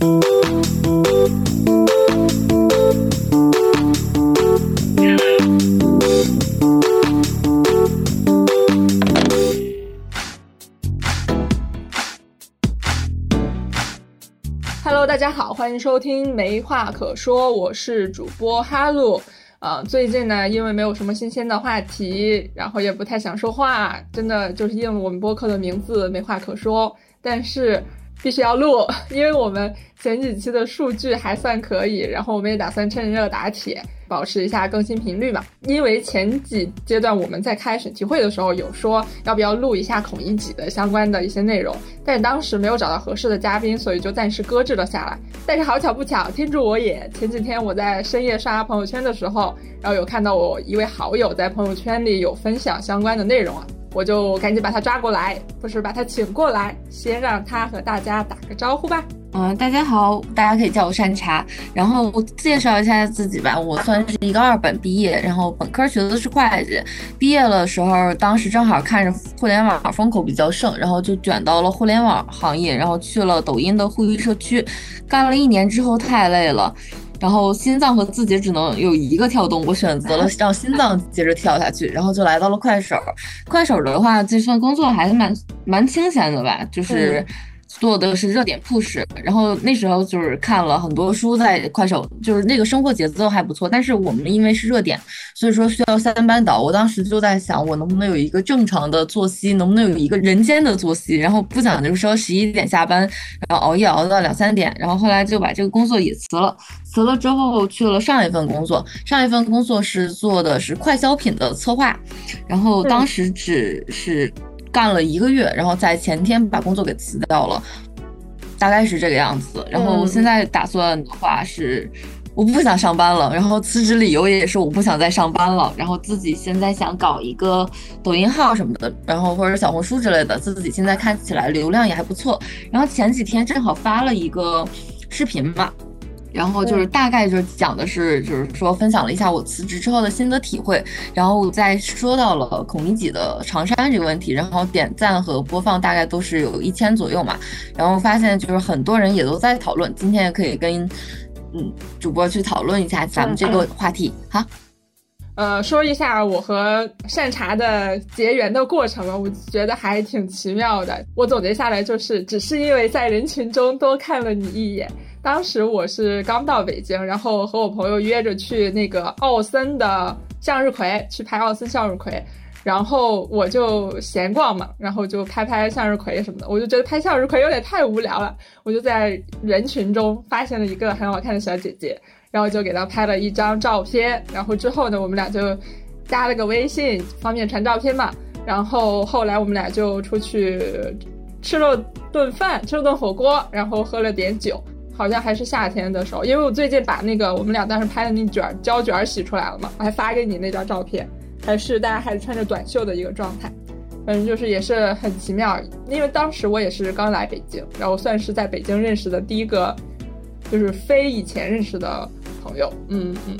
Hello，大家好，欢迎收听没话可说，我是主播哈鲁。呃，最近呢，因为没有什么新鲜的话题，然后也不太想说话，真的就是应了我们播客的名字，没话可说。但是必须要录，因为我们前几期的数据还算可以，然后我们也打算趁热打铁。保持一下更新频率嘛，因为前几阶段我们在开选题会的时候有说要不要录一下孔乙己的相关的一些内容，但当时没有找到合适的嘉宾，所以就暂时搁置了下来。但是好巧不巧，天助我也，前几天我在深夜刷朋友圈的时候，然后有看到我一位好友在朋友圈里有分享相关的内容啊，我就赶紧把他抓过来，不是把他请过来，先让他和大家打个招呼吧。嗯，大家好，大家可以叫我善茶。然后我介绍一下自己吧，我算是一个二本毕业，然后本科学的是会计。毕业的时候，当时正好看着互联网风口比较盛，然后就卷到了互联网行业，然后去了抖音的互娱社区，干了一年之后太累了，然后心脏和字节只能有一个跳动，我选择了让心脏接着跳下去，然后就来到了快手。快手的话，这份工作还是蛮蛮清闲的吧，就是。做的是热点 push，然后那时候就是看了很多书，在快手，就是那个生活节奏还不错。但是我们因为是热点，所以说需要三班倒。我当时就在想，我能不能有一个正常的作息，能不能有一个人间的作息，然后不想就是说十一点下班，然后熬夜熬到两三点。然后后来就把这个工作也辞了，辞了之后去了上一份工作，上一份工作是做的是快消品的策划，然后当时只是。干了一个月，然后在前天把工作给辞掉了，大概是这个样子。然后现在打算的话是，我不想上班了。然后辞职理由也是我不想再上班了。然后自己现在想搞一个抖音号什么的，然后或者小红书之类的，自己现在看起来流量也还不错。然后前几天正好发了一个视频嘛。然后就是大概就是讲的是，就是说分享了一下我辞职之后的心得体会，然后再说到了孔乙己的长衫这个问题，然后点赞和播放大概都是有一千左右嘛，然后发现就是很多人也都在讨论，今天也可以跟嗯主播去讨论一下咱们这个话题。好，呃，说一下我和善茶的结缘的过程吧，我觉得还挺奇妙的。我总结下来就是，只是因为在人群中多看了你一眼。当时我是刚到北京，然后和我朋友约着去那个奥森的向日葵去拍奥森向日葵，然后我就闲逛嘛，然后就拍拍向日葵什么的，我就觉得拍向日葵有点太无聊了，我就在人群中发现了一个很好看的小姐姐，然后就给她拍了一张照片，然后之后呢，我们俩就加了个微信，方便传照片嘛，然后后来我们俩就出去吃了顿饭，吃了顿火锅，然后喝了点酒。好像还是夏天的时候，因为我最近把那个我们俩当时拍的那卷胶卷洗出来了嘛，我还发给你那张照片，还是大家还是穿着短袖的一个状态，反正就是也是很奇妙，因为当时我也是刚来北京，然后算是在北京认识的第一个，就是非以前认识的朋友，嗯嗯，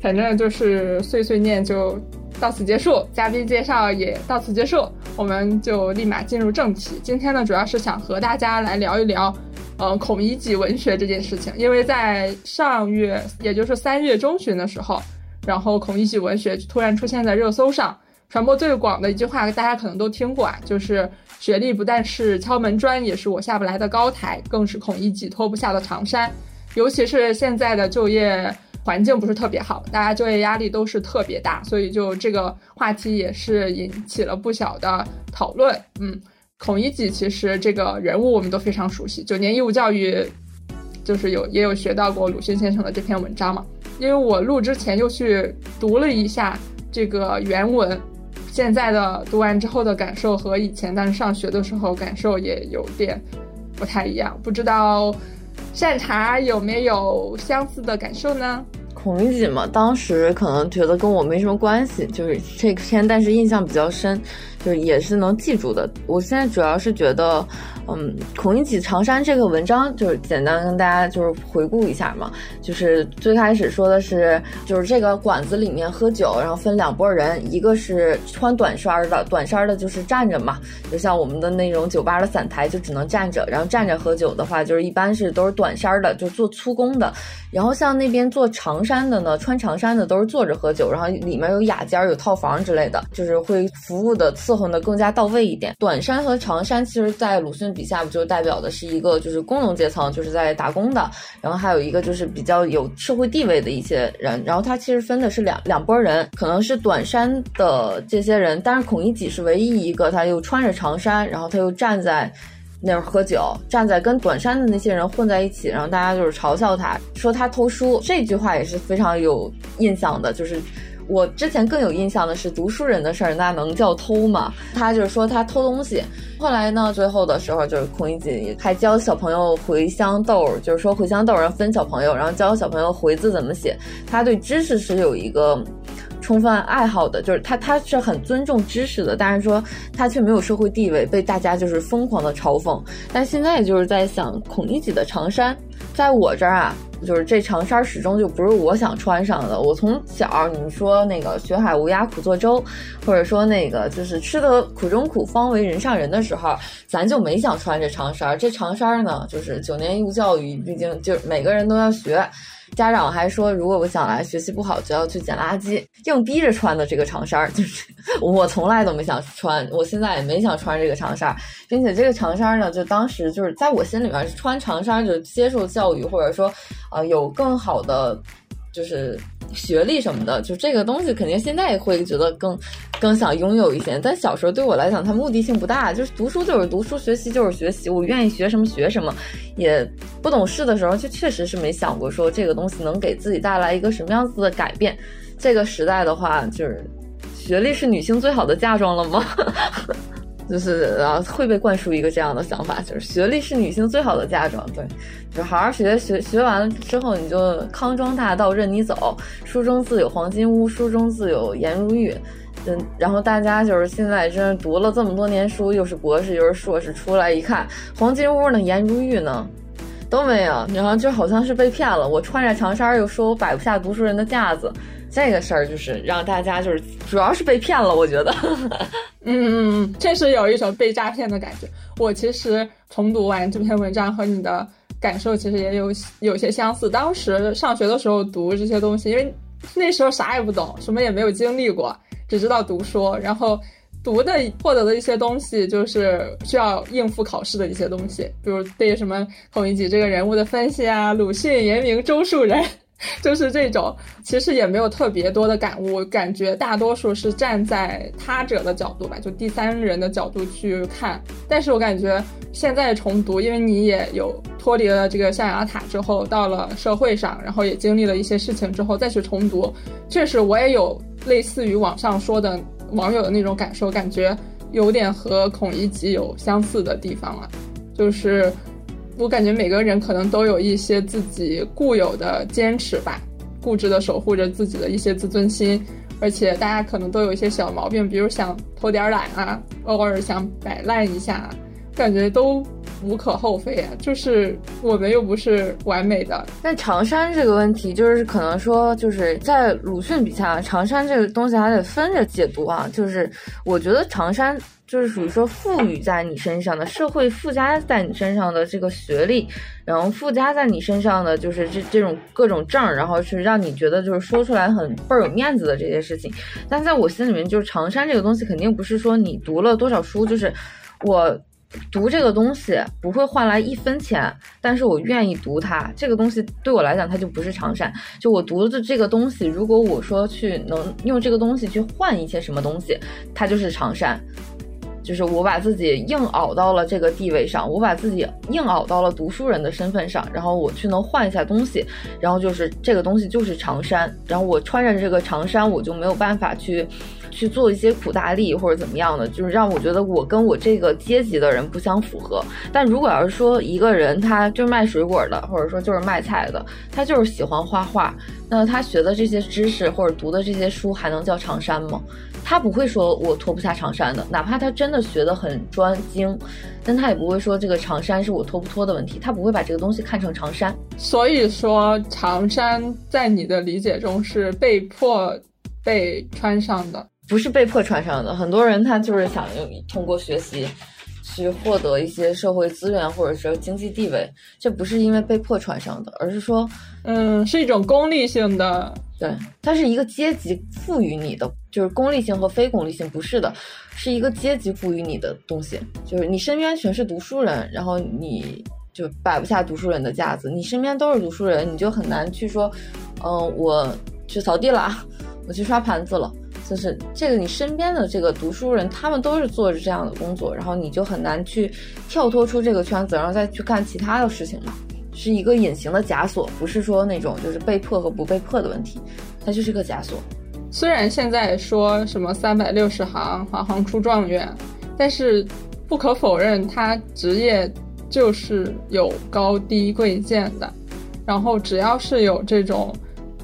反正就是碎碎念就到此结束，嘉宾介绍也到此结束，我们就立马进入正题，今天呢主要是想和大家来聊一聊。呃，孔乙己文学这件事情，因为在上月，也就是三月中旬的时候，然后孔乙己文学突然出现在热搜上，传播最广的一句话，大家可能都听过啊，就是学历不但是敲门砖，也是我下不来的高台，更是孔乙己脱不下的长衫。尤其是现在的就业环境不是特别好，大家就业压力都是特别大，所以就这个话题也是引起了不小的讨论，嗯。孔乙己其实这个人物我们都非常熟悉，九年义务教育就是有也有学到过鲁迅先生的这篇文章嘛。因为我录之前又去读了一下这个原文，现在的读完之后的感受和以前当时上学的时候感受也有点不太一样，不知道善茶有没有相似的感受呢？孔乙己嘛，当时可能觉得跟我没什么关系，就是这篇，但是印象比较深。就是也是能记住的。我现在主要是觉得，嗯，孔乙己长衫这个文章就是简单跟大家就是回顾一下嘛，就是最开始说的是，就是这个馆子里面喝酒，然后分两拨人，一个是穿短衫的，短衫的就是站着嘛，就像我们的那种酒吧的散台就只能站着，然后站着喝酒的话，就是一般是都是短衫的，就做粗工的，然后像那边做长衫的呢，穿长衫的都是坐着喝酒，然后里面有雅间有套房之类的，就是会服务的伺候的更加到位一点。短衫和长衫其实，在鲁迅笔下不就代表的是一个就是工农阶层，就是在打工的，然后还有一个就是比较有社会地位的一些人，然后他其实分的是两两拨人，可能是短衫的这些人，但是孔乙己是唯一一个他又穿着长衫，然后他又站在那儿喝酒，站在跟短衫的那些人混在一起，然后大家就是嘲笑他，说他偷书，这句话也是非常有印象的，就是。我之前更有印象的是读书人的事儿，那能叫偷吗？他就是说他偷东西。后来呢，最后的时候就是孔乙己还教小朋友茴香豆，就是说茴香豆然后分小朋友，然后教小朋友回字怎么写。他对知识是有一个充分爱好的，就是他他是很尊重知识的，但是说他却没有社会地位，被大家就是疯狂的嘲讽。但现在就是在想孔乙己的长衫，在我这儿啊。就是这长衫始终就不是我想穿上的。我从小你说那个学海无涯苦作舟，或者说那个就是吃得苦中苦方为人上人的时候，咱就没想穿这长衫。这长衫呢，就是九年义务教育，毕竟就是每个人都要学。家长还说，如果我想来学习不好，就要去捡垃圾，硬逼着穿的这个长衫儿，就是 我从来都没想穿，我现在也没想穿这个长衫儿，并且这个长衫儿呢，就当时就是在我心里面穿长衫就接受教育，或者说，呃，有更好的。就是学历什么的，就这个东西肯定现在会觉得更更想拥有一些。但小时候对我来讲，它目的性不大，就是读书就是读书，学习就是学习，我愿意学什么学什么。也不懂事的时候，就确实是没想过说这个东西能给自己带来一个什么样子的改变。这个时代的话，就是学历是女性最好的嫁妆了吗？就是啊，会被灌输一个这样的想法，就是学历是女性最好的嫁妆。对，就好好学学，学完了之后你就康庄大道任你走，书中自有黄金屋，书中自有颜如玉。嗯，然后大家就是现在真是读了这么多年书，又是博士又是硕士，出来一看，黄金屋呢，颜如玉呢，都没有。然后就好像是被骗了。我穿着长衫，又说我摆不下读书人的架子。这个事儿就是让大家就是主要是被骗了，我觉得，嗯嗯嗯，确实有一种被诈骗的感觉。我其实重读完这篇文章和你的感受其实也有有些相似。当时上学的时候读这些东西，因为那时候啥也不懂，什么也没有经历过，只知道读书，然后读的获得的一些东西就是需要应付考试的一些东西，比如对什么孔乙己这个人物的分析啊，鲁迅原名周树人。就是这种，其实也没有特别多的感悟，感觉大多数是站在他者的角度吧，就第三人的角度去看。但是我感觉现在重读，因为你也有脱离了这个象牙塔之后，到了社会上，然后也经历了一些事情之后再去重读，确实我也有类似于网上说的网友的那种感受，感觉有点和孔乙己有相似的地方了，就是。我感觉每个人可能都有一些自己固有的坚持吧，固执的守护着自己的一些自尊心，而且大家可能都有一些小毛病，比如想偷点懒啊，偶尔想摆烂一下，感觉都无可厚非啊。就是我们又不是完美的。但长衫这个问题，就是可能说，就是在鲁迅笔下，长衫这个东西还得分着解读啊。就是我觉得长衫。就是属于说赋予在你身上的社会附加在你身上的这个学历，然后附加在你身上的就是这这种各种证，然后是让你觉得就是说出来很倍儿有面子的这些事情。但在我心里面，就是长衫这个东西肯定不是说你读了多少书，就是我读这个东西不会换来一分钱，但是我愿意读它。这个东西对我来讲，它就不是长衫。就我读的这个东西，如果我说去能用这个东西去换一些什么东西，它就是长衫。就是我把自己硬熬到了这个地位上，我把自己硬熬到了读书人的身份上，然后我去能换一下东西，然后就是这个东西就是长衫，然后我穿着这个长衫，我就没有办法去去做一些苦大力或者怎么样的，就是让我觉得我跟我这个阶级的人不相符合。但如果要是说一个人他就是卖水果的，或者说就是卖菜的，他就是喜欢画画，那他学的这些知识或者读的这些书还能叫长衫吗？他不会说我脱不下长衫的，哪怕他真的学得很专精，但他也不会说这个长衫是我脱不脱的问题，他不会把这个东西看成长衫。所以说，长衫在你的理解中是被迫被穿上的，不是被迫穿上的。很多人他就是想用通过学习。去获得一些社会资源或者说经济地位，这不是因为被迫穿上的，而是说，嗯，是一种功利性的，对，它是一个阶级赋予你的，就是功利性和非功利性不是的，是一个阶级赋予你的东西，就是你身边全是读书人，然后你就摆不下读书人的架子，你身边都是读书人，你就很难去说，嗯，我去扫地了，我去刷盘子了。就是这个，你身边的这个读书人，他们都是做着这样的工作，然后你就很难去跳脱出这个圈子，然后再去干其他的事情嘛，是一个隐形的枷锁，不是说那种就是被迫和不被迫的问题，它就是个枷锁。虽然现在说什么三百六十行，行行出状元，但是不可否认，他职业就是有高低贵贱的，然后只要是有这种。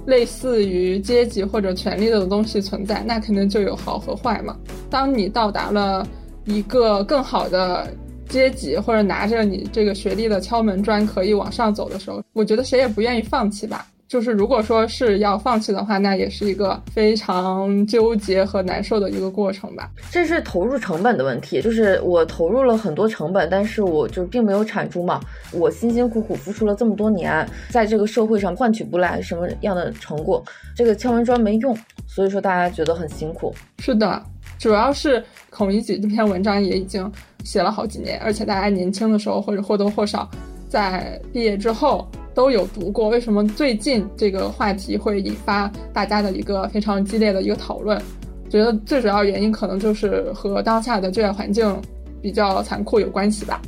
类似于阶级或者权力的东西存在，那肯定就有好和坏嘛。当你到达了一个更好的阶级，或者拿着你这个学历的敲门砖可以往上走的时候，我觉得谁也不愿意放弃吧。就是如果说是要放弃的话，那也是一个非常纠结和难受的一个过程吧。这是投入成本的问题，就是我投入了很多成本，但是我就并没有产出嘛。我辛辛苦苦付出了这么多年，在这个社会上换取不来什么样的成果，这个敲门砖没用，所以说大家觉得很辛苦。是的，主要是孔乙己这篇文章也已经写了好几年，而且大家年轻的时候或者或多或少在毕业之后。都有读过，为什么最近这个话题会引发大家的一个非常激烈的一个讨论？觉得最主要原因可能就是和当下的就业环境比较残酷有关系吧。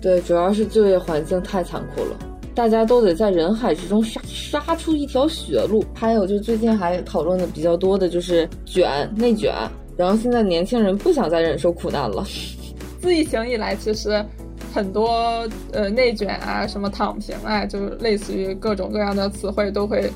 对，主要是就业环境太残酷了，大家都得在人海之中杀杀出一条血路。还有就最近还讨论的比较多的就是卷内卷，然后现在年轻人不想再忍受苦难了。自疫情以来，其实。很多呃内卷啊，什么躺平啊，就类似于各种各样的词汇都会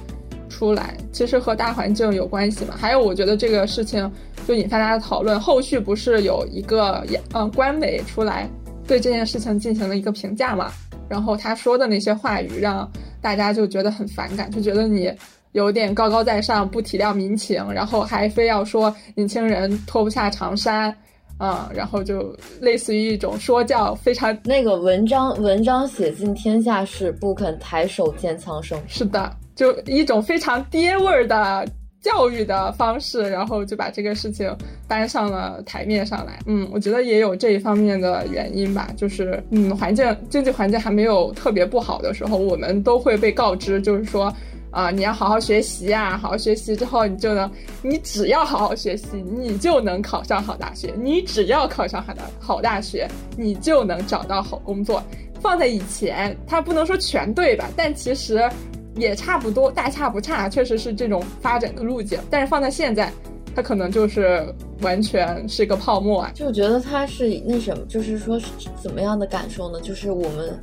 出来。其实和大环境有关系嘛。还有，我觉得这个事情就引发大家讨论。后续不是有一个嗯官媒出来对这件事情进行了一个评价嘛？然后他说的那些话语让大家就觉得很反感，就觉得你有点高高在上，不体谅民情，然后还非要说年轻人脱不下长衫。嗯，然后就类似于一种说教，非常那个文章，文章写尽天下事，不肯抬手见苍生。是的，就一种非常爹味儿的教育的方式，然后就把这个事情搬上了台面上来。嗯，我觉得也有这一方面的原因吧，就是嗯，环境经济环境还没有特别不好的时候，我们都会被告知，就是说。啊，你要好好学习啊！好好学习之后，你就能，你只要好好学习，你就能考上好大学。你只要考上好大好大学，你就能找到好工作。放在以前，它不能说全对吧？但其实也差不多，大差不差，确实是这种发展的路径。但是放在现在，它可能就是完全是一个泡沫啊！就觉得它是那什么，就是说怎么样的感受呢？就是我们。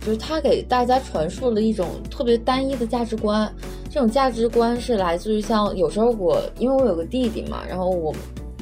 就是他给大家传输了一种特别单一的价值观，这种价值观是来自于像有时候我因为我有个弟弟嘛，然后我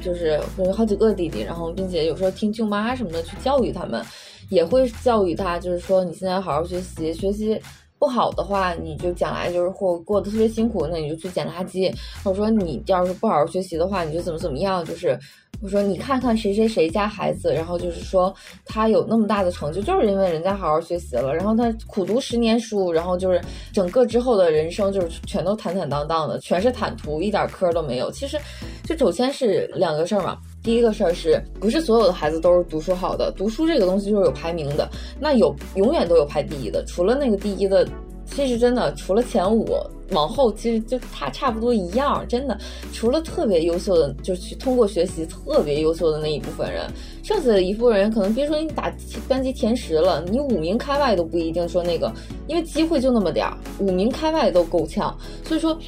就是有好几个弟弟，然后并且有时候听舅妈什么的去教育他们，也会教育他，就是说你现在好好学习，学习不好的话，你就将来就是或过得特别辛苦，那你就去捡垃圾，或者说你要是不好好学习的话，你就怎么怎么样，就是。我说你看看谁谁谁家孩子，然后就是说他有那么大的成就，就是因为人家好好学习了，然后他苦读十年书，然后就是整个之后的人生就是全都坦坦荡荡的，全是坦途，一点磕都没有。其实，就首先是两个事儿嘛。第一个事儿是不是所有的孩子都是读书好的？读书这个东西就是有排名的，那有永远都有排第一的，除了那个第一的。其实真的，除了前五往后，其实就差差不多一样。真的，除了特别优秀的，就是去通过学习特别优秀的那一部分人，剩下的一部分人可能别说你打班级前十了，你五名开外都不一定说那个，因为机会就那么点儿，五名开外都够呛。所以说，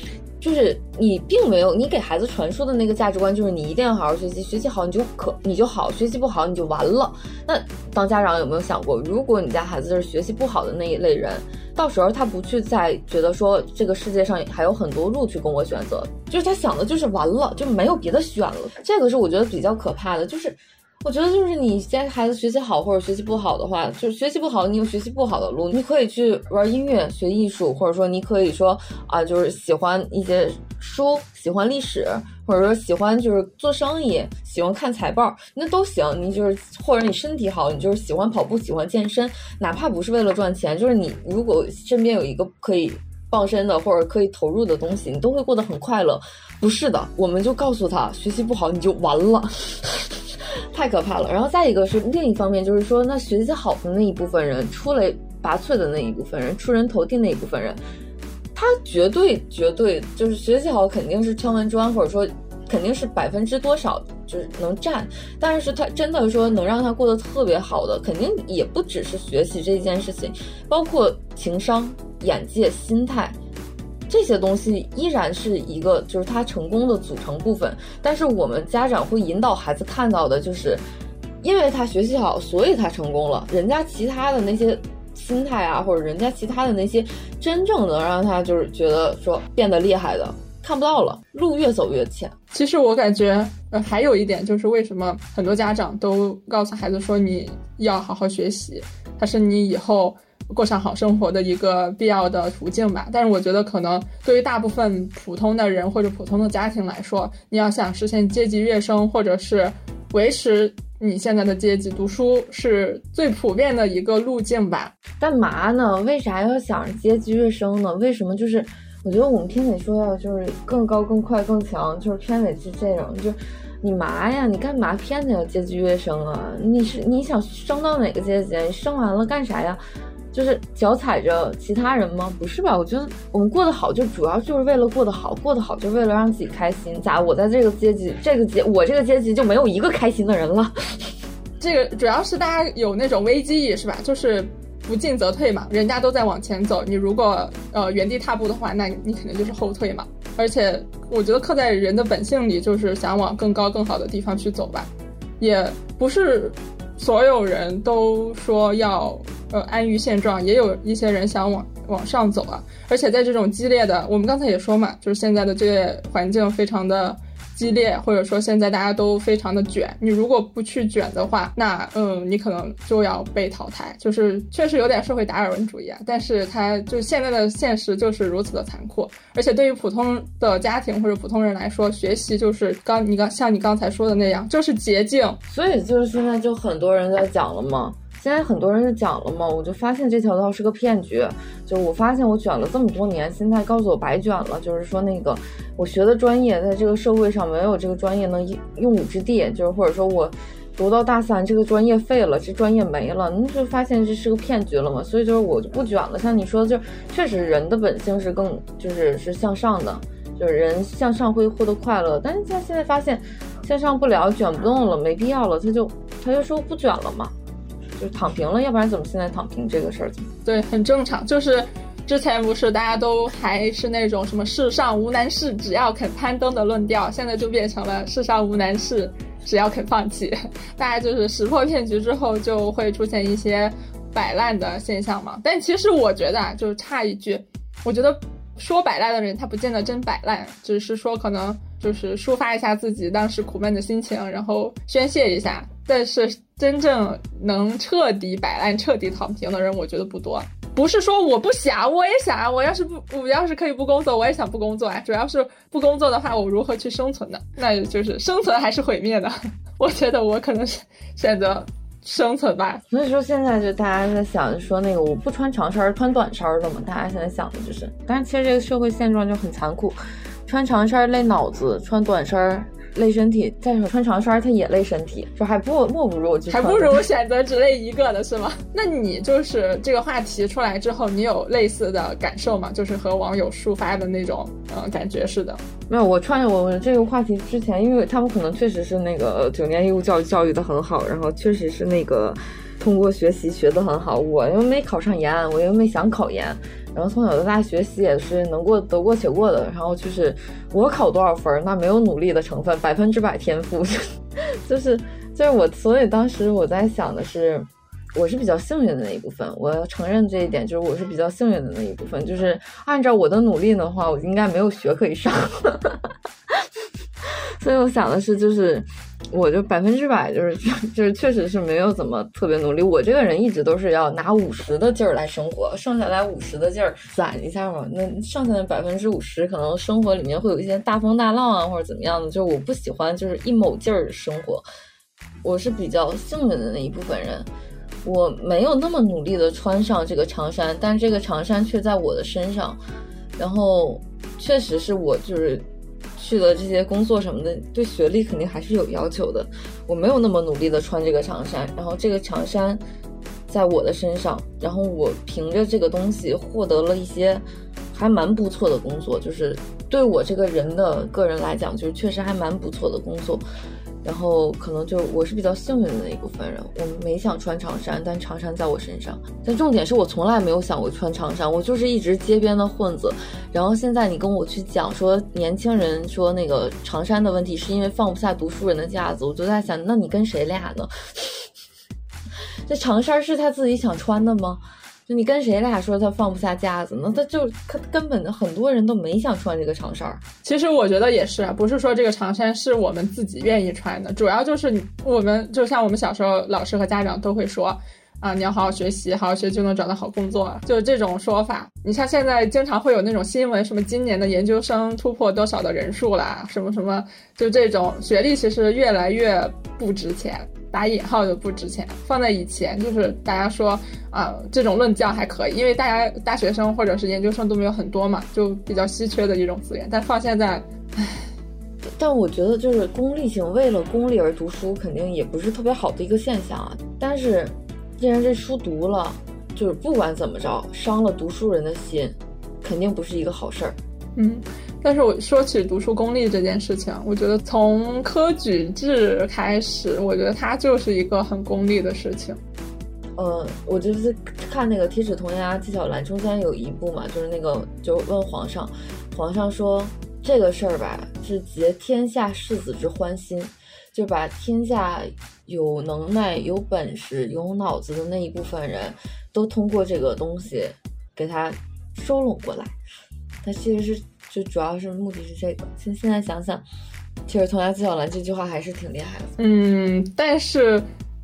就是你并没有，你给孩子传输的那个价值观就是你一定要好好学习，学习好你就可你就好，学习不好你就完了。那当家长有没有想过，如果你家孩子是学习不好的那一类人，到时候他不去再觉得说这个世界上还有很多路去供我选择，就是他想的就是完了就没有别的选了。这个是我觉得比较可怕的，就是。我觉得就是你家孩子学习好或者学习不好的话，就是学习不好，你有学习不好的路，你可以去玩音乐、学艺术，或者说你可以说啊，就是喜欢一些书，喜欢历史，或者说喜欢就是做生意，喜欢看财报，那都行。你就是或者你身体好，你就是喜欢跑步、喜欢健身，哪怕不是为了赚钱，就是你如果身边有一个可以傍身的或者可以投入的东西，你都会过得很快乐。不是的，我们就告诉他，学习不好你就完了。太可怕了，然后再一个是另一方面，就是说那学习好的那一部分人，出类拔萃的那一部分人，出人头地那一部分人，他绝对绝对就是学习好肯定是敲门砖，或者说肯定是百分之多少就是能占，但是他真的说能让他过得特别好的，肯定也不只是学习这件事情，包括情商、眼界、心态。这些东西依然是一个，就是他成功的组成部分。但是我们家长会引导孩子看到的，就是因为他学习好，所以他成功了。人家其他的那些心态啊，或者人家其他的那些真正能让他就是觉得说变得厉害的，看不到了。路越走越浅。其实我感觉，呃，还有一点就是，为什么很多家长都告诉孩子说，你要好好学习，他是你以后。过上好生活的一个必要的途径吧，但是我觉得可能对于大部分普通的人或者普通的家庭来说，你要想实现阶级跃升，或者是维持你现在的阶级，读书是最普遍的一个路径吧。干嘛呢？为啥要想着阶级跃升呢？为什么？就是我觉得我们偏得说要就是更高、更快、更强，就是偏得是这种。就你嘛呀？你干嘛偏得要阶级跃升啊？你是你想升到哪个阶级？升完了干啥呀？就是脚踩着其他人吗？不是吧？我觉得我们过得好，就主要就是为了过得好，过得好就为了让自己开心。咋？我在这个阶级，这个阶，我这个阶级就没有一个开心的人了。这个主要是大家有那种危机意识吧，就是不进则退嘛。人家都在往前走，你如果呃原地踏步的话，那你肯定就是后退嘛。而且我觉得刻在人的本性里，就是想往更高更好的地方去走吧，也不是。所有人都说要呃安于现状，也有一些人想往往上走啊。而且在这种激烈的，我们刚才也说嘛，就是现在的就业环境非常的。激烈，或者说现在大家都非常的卷，你如果不去卷的话，那嗯，你可能就要被淘汰。就是确实有点社会达尔文主义啊，但是它就现在的现实就是如此的残酷。而且对于普通的家庭或者普通人来说，学习就是刚你刚像你刚才说的那样，就是捷径。所以就是现在就很多人在讲了嘛。现在很多人就讲了嘛，我就发现这条道是个骗局。就我发现我卷了这么多年，现在告诉我白卷了。就是说那个我学的专业在这个社会上没有这个专业能用武之地。就是或者说我读到大三这个专业废了，这专业没了，你就发现这是个骗局了嘛。所以就是我就不卷了。像你说的，就确实人的本性是更就是是向上的，就是人向上会获得快乐。但是他现在发现向上不了，卷不动了，没必要了，他就他就说不卷了嘛。就躺平了，要不然怎么现在躺平这个事儿？对，很正常。就是之前不是大家都还是那种什么世上无难事，只要肯攀登的论调，现在就变成了世上无难事，只要肯放弃。大家就是识破骗局之后，就会出现一些摆烂的现象嘛。但其实我觉得啊，就是差一句，我觉得说摆烂的人，他不见得真摆烂，只是说可能就是抒发一下自己当时苦闷的心情，然后宣泄一下。但是真正能彻底摆烂、彻底躺平的人，我觉得不多。不是说我不想，我也想。我要是不，我要是可以不工作，我也想不工作啊。主要是不工作的话，我如何去生存呢？那就是生存还是毁灭的？我觉得我可能是选择生存吧。所以说现在就大家在想，说那个我不穿长衫穿短衫的嘛。大家现在想的就是，但是其实这个社会现状就很残酷，穿长衫累脑子，穿短衫。累身体，再说穿长衫它也累身体，就还不莫不如还不如选择只累一个的是吗？那你就是这个话题出来之后，你有类似的感受吗？就是和网友抒发的那种呃感觉似的？没有，我穿我这个话题之前，因为他们可能确实是那个九年义务教育教育的很好，然后确实是那个通过学习学的很好。我又没考上研，我又没想考研，然后从小到大学习也是能过得过且过的，然后就是我考多少分，那没有努力的成分，百分之百天赋，就是就是我，所以当时我在想的是。我是比较幸运的那一部分，我承认这一点，就是我是比较幸运的那一部分。就是按照我的努力的话，我应该没有学可以上。所以我想的是，就是我就百分之百，就是就是确实是没有怎么特别努力。我这个人一直都是要拿五十的劲儿来生活，剩下来五十的劲儿攒一下嘛。那剩下的百分之五十，可能生活里面会有一些大风大浪啊，或者怎么样的。就我不喜欢就是一某劲儿生活。我是比较幸运的那一部分人。我没有那么努力的穿上这个长衫，但这个长衫却在我的身上。然后，确实是我就是去的这些工作什么的，对学历肯定还是有要求的。我没有那么努力的穿这个长衫，然后这个长衫在我的身上，然后我凭着这个东西获得了一些还蛮不错的工作，就是对我这个人的个人来讲，就是确实还蛮不错的工作。然后可能就我是比较幸运的那一部分人，我没想穿长衫，但长衫在我身上。但重点是我从来没有想过穿长衫，我就是一直街边的混子。然后现在你跟我去讲说年轻人说那个长衫的问题是因为放不下读书人的架子，我就在想，那你跟谁俩呢？这长衫是他自己想穿的吗？你跟谁俩说他放不下架子呢？他就他根本很多人都没想穿这个长衫。其实我觉得也是，不是说这个长衫是我们自己愿意穿的，主要就是我们就像我们小时候，老师和家长都会说啊，你要好好学习，好好学就能找到好工作，就是这种说法。你像现在经常会有那种新闻，什么今年的研究生突破多少的人数啦，什么什么，就这种学历其实越来越不值钱。打引号的不值钱，放在以前就是大家说啊，这种论调还可以，因为大家大学生或者是研究生都没有很多嘛，就比较稀缺的一种资源。但放现在，唉，但我觉得就是功利性，为了功利而读书，肯定也不是特别好的一个现象啊。但是，既然这书读了，就是不管怎么着，伤了读书人的心，肯定不是一个好事儿。嗯。但是我说起读书功利这件事情，我觉得从科举制开始，我觉得它就是一个很功利的事情。呃，我就是看那个《铁齿铜牙纪晓岚》中间有一部嘛，就是那个就问皇上，皇上说这个事儿吧，是结天下士子之欢心，就把天下有能耐、有本事、有脑子的那一部分人都通过这个东西给他收拢过来。他其实是。就主要是目的是这个。现现在想想，其实“童牙纪晓岚”这句话还是挺厉害的。嗯，但是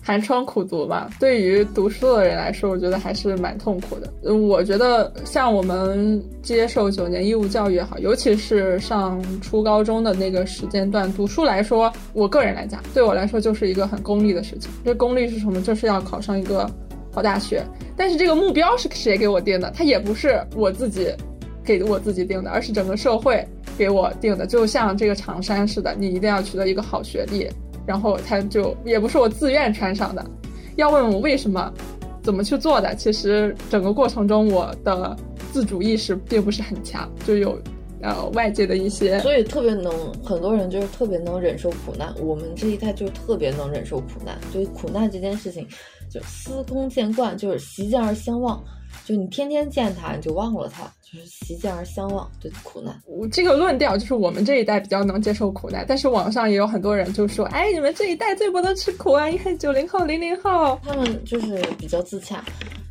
寒窗苦读吧，对于读书的人来说，我觉得还是蛮痛苦的。嗯，我觉得像我们接受九年义务教育也好，尤其是上初高中的那个时间段，读书来说，我个人来讲，对我来说就是一个很功利的事情。这功利是什么？就是要考上一个好大学。但是这个目标是谁给我定的？他也不是我自己。给我自己定的，而是整个社会给我定的，就像这个长衫似的，你一定要取得一个好学历，然后他就也不是我自愿穿上的。要问我为什么，怎么去做的，其实整个过程中我的自主意识并不是很强，就有呃外界的一些，所以特别能，很多人就是特别能忍受苦难。我们这一代就特别能忍受苦难，就是苦难这件事情，就司空见惯，就是习见而相忘。就你天天见他，你就忘了他，就是习见而相忘，对苦难。我这个论调就是我们这一代比较能接受苦难，但是网上也有很多人就说，哎，你们这一代最不能吃苦啊！你看九零后、零零后，他们就是比较自洽。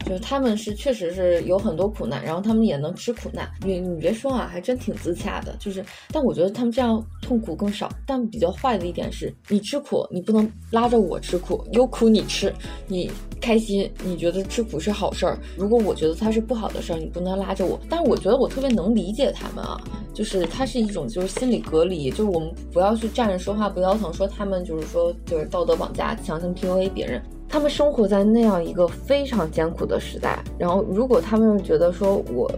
就是他们是确实是有很多苦难，然后他们也能吃苦难。你你别说啊，还真挺自洽的。就是，但我觉得他们这样痛苦更少。但比较坏的一点是，你吃苦，你不能拉着我吃苦，有苦你吃，你开心，你觉得吃苦是好事儿。如果我觉得它是不好的事儿，你不能拉着我。但是我觉得我特别能理解他们啊，就是他是一种就是心理隔离，就是我们不要去站着说话不腰疼，说他们就是说就是道德绑架，强行 PUA 别人。他们生活在那样一个非常艰苦的时代，然后如果他们觉得说我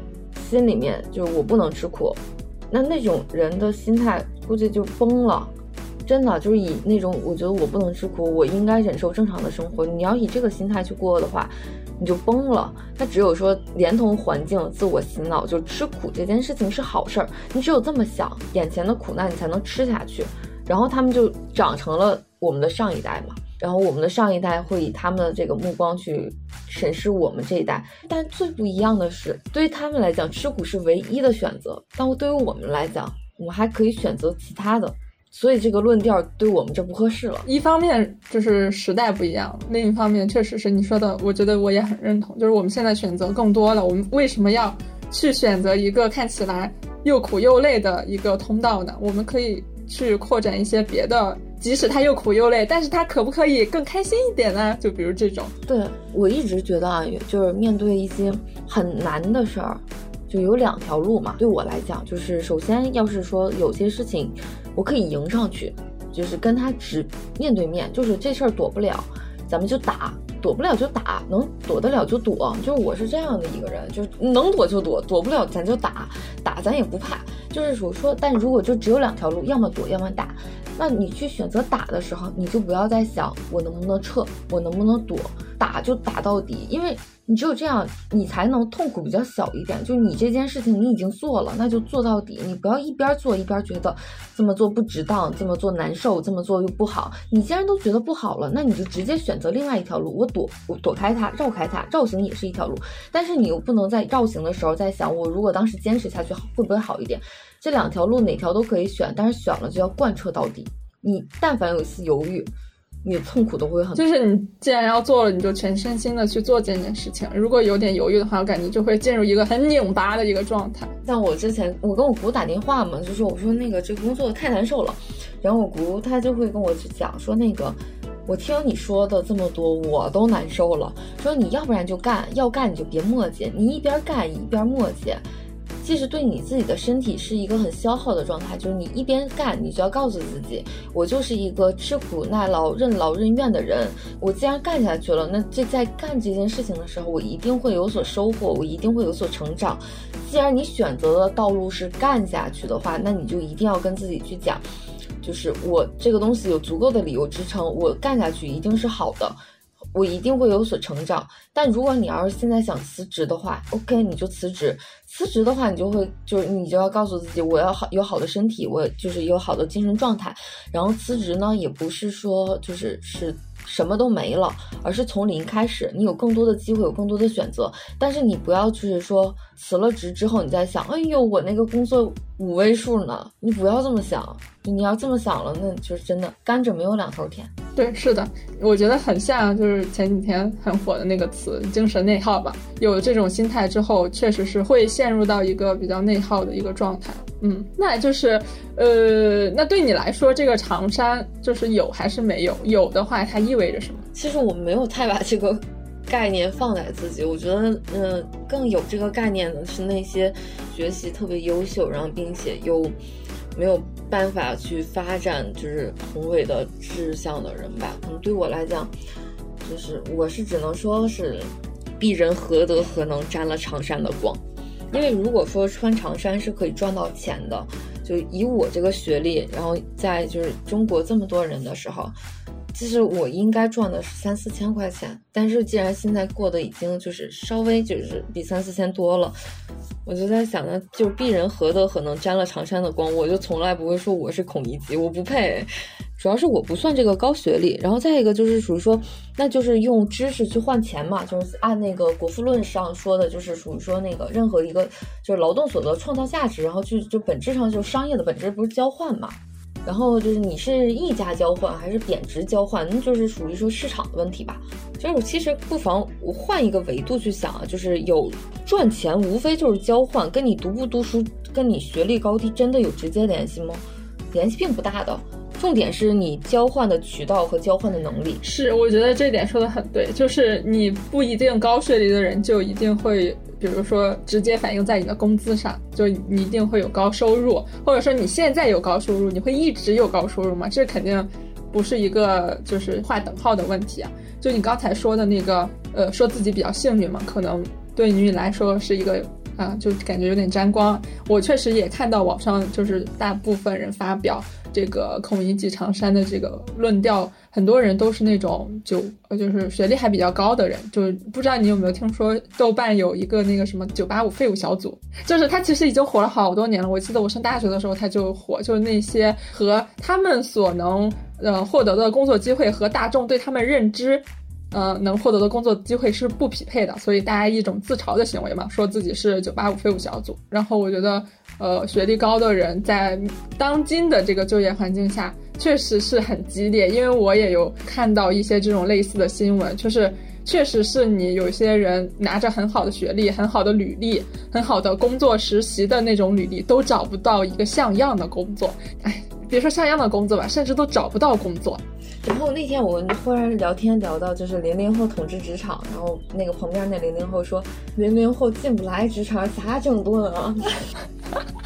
心里面就是我不能吃苦，那那种人的心态估计就崩了，真的就是以那种我觉得我不能吃苦，我应该忍受正常的生活。你要以这个心态去过的话，你就崩了。那只有说连同环境自我洗脑，就吃苦这件事情是好事儿。你只有这么想，眼前的苦难你才能吃下去。然后他们就长成了我们的上一代嘛，然后我们的上一代会以他们的这个目光去审视我们这一代。但最不一样的是，对于他们来讲，吃苦是唯一的选择；但对于我们来讲，我们还可以选择其他的。所以这个论调对我们就不合适了。一方面就是时代不一样，另一方面确实是你说的，我觉得我也很认同。就是我们现在选择更多了，我们为什么要去选择一个看起来又苦又累的一个通道呢？我们可以去扩展一些别的，即使它又苦又累，但是它可不可以更开心一点呢？就比如这种。对我一直觉得啊，就是面对一些很难的事儿。就有两条路嘛，对我来讲，就是首先要是说有些事情，我可以迎上去，就是跟他直面对面，就是这事儿躲不了，咱们就打，躲不了就打，能躲得了就躲，就是我是这样的一个人，就是能躲就躲，躲不了咱就打，打咱也不怕，就是我说，但如果就只有两条路，要么躲，要么打，那你去选择打的时候，你就不要再想我能不能撤，我能不能躲，打就打到底，因为。你只有这样，你才能痛苦比较小一点。就你这件事情，你已经做了，那就做到底。你不要一边做一边觉得这么做不值当，这么做难受，这么做又不好。你既然都觉得不好了，那你就直接选择另外一条路，我躲，我躲开它，绕开它，绕行也是一条路。但是你又不能在绕行的时候再想，我如果当时坚持下去会不会好一点？这两条路哪条都可以选，但是选了就要贯彻到底。你但凡有一丝犹豫。你痛苦都会很，就是你既然要做了，你就全身心的去做这件事情。如果有点犹豫的话，我感觉就会进入一个很拧巴的一个状态。像我之前，我跟我姑打电话嘛，就说我说那个这工作太难受了，然后我姑她就会跟我去讲说那个，我听你说的这么多，我都难受了。说你要不然就干，要干你就别磨叽，你一边干一边磨叽。其实对你自己的身体是一个很消耗的状态，就是你一边干，你就要告诉自己，我就是一个吃苦耐劳、任劳任怨的人。我既然干下去了，那这在干这件事情的时候，我一定会有所收获，我一定会有所成长。既然你选择的道路是干下去的话，那你就一定要跟自己去讲，就是我这个东西有足够的理由支撑，我干下去一定是好的。我一定会有所成长，但如果你要是现在想辞职的话，OK，你就辞职。辞职的话，你就会就是你就要告诉自己，我要好有好的身体，我就是有好的精神状态。然后辞职呢，也不是说就是是什么都没了，而是从零开始，你有更多的机会，有更多的选择。但是你不要就是说辞了职之后，你再想，哎呦，我那个工作五位数呢，你不要这么想。你要这么想了，那就是真的甘蔗没有两头甜。对，是的，我觉得很像，就是前几天很火的那个词“精神内耗”吧。有这种心态之后，确实是会陷入到一个比较内耗的一个状态。嗯，那就是，呃，那对你来说，这个长衫就是有还是没有？有的话，它意味着什么？其实我没有太把这个概念放在自己。我觉得，嗯，更有这个概念的是那些学习特别优秀，然后并且又。没有办法去发展就是宏伟的志向的人吧？可能对我来讲，就是我是只能说是，鄙人何德何能沾了长衫的光？因为如果说穿长衫是可以赚到钱的，就以我这个学历，然后在就是中国这么多人的时候，其实我应该赚的是三四千块钱。但是既然现在过得已经就是稍微就是比三四千多了。我就在想呢，就鄙人何德何能沾了长衫的光？我就从来不会说我是孔乙己，我不配。主要是我不算这个高学历，然后再一个就是属于说，那就是用知识去换钱嘛，就是按那个《国富论》上说的，就是属于说那个任何一个就是劳动所得创造价值，然后就就本质上就商业的本质不是交换嘛。然后就是你是溢价交换还是贬值交换，那就是属于说市场的问题吧。就是我其实不妨我换一个维度去想啊，就是有赚钱无非就是交换，跟你读不读书，跟你学历高低真的有直接联系吗？联系并不大的。重点是你交换的渠道和交换的能力。是，我觉得这点说的很对，就是你不一定高学历的人就一定会。比如说，直接反映在你的工资上，就你一定会有高收入，或者说你现在有高收入，你会一直有高收入吗？这肯定不是一个就是划等号的问题啊。就你刚才说的那个，呃，说自己比较幸运嘛，可能对于你来说是一个啊，就感觉有点沾光。我确实也看到网上就是大部分人发表这个孔乙己长衫的这个论调，很多人都是那种就呃就是学历还比较高的人，就是不知道你有没有听说豆瓣有一个那个什么九八五废物小组，就是他其实已经火了好多年了。我记得我上大学的时候他就火，就是那些和他们所能呃获得的工作机会和大众对他们认知。呃，能获得的工作机会是不匹配的，所以大家一种自嘲的行为嘛，说自己是九八五废物小组。然后我觉得，呃，学历高的人在当今的这个就业环境下，确实是很激烈。因为我也有看到一些这种类似的新闻，就是确实是你有些人拿着很好的学历、很好的履历、很好的工作实习的那种履历，都找不到一个像样的工作。哎，别说像样的工作吧，甚至都找不到工作。然后那天我们忽然聊天聊到就是零零后统治职场，然后那个旁边那零零后说零零后进不来职场咋整顿啊？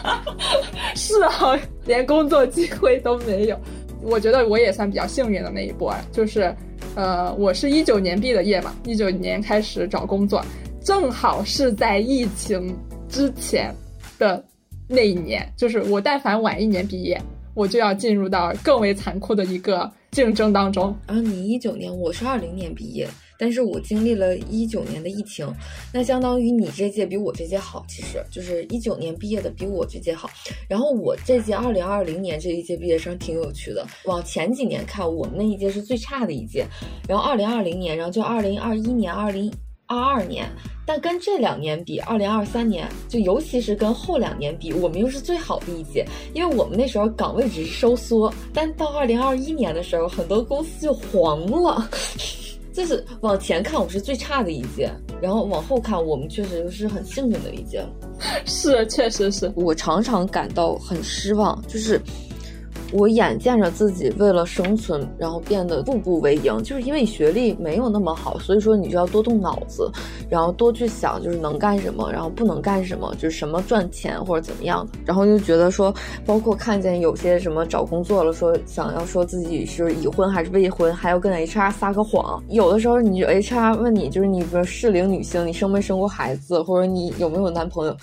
是啊，连工作机会都没有。我觉得我也算比较幸运的那一波，就是呃，我是一九年毕的业嘛，一九年开始找工作，正好是在疫情之前的那一年，就是我但凡晚一年毕业，我就要进入到更为残酷的一个。竞争当中啊，你一九年，我是二零年毕业，但是我经历了一九年的疫情，那相当于你这届比我这届好，其实就是一九年毕业的比我这届好。然后我这届二零二零年这一届毕业生挺有趣的，往前几年看，我们那一届是最差的一届，然后二零二零年，然后就二零二一年、二零。二二年，但跟这两年比，二零二三年就尤其是跟后两年比，我们又是最好的一届，因为我们那时候岗位只是收缩，但到二零二一年的时候，很多公司就黄了。就是往前看，我们是最差的一届，然后往后看，我们确实是很幸运的一届。是，确实是我常常感到很失望，就是。我眼见着自己为了生存，然后变得步步为营，就是因为学历没有那么好，所以说你就要多动脑子，然后多去想，就是能干什么，然后不能干什么，就是什么赚钱或者怎么样的。然后就觉得说，包括看见有些什么找工作了，说想要说自己是已婚还是未婚，还要跟 HR 撒个谎。有的时候你 HR 问你，就是你比如适龄女性，你生没生过孩子，或者你有没有男朋友？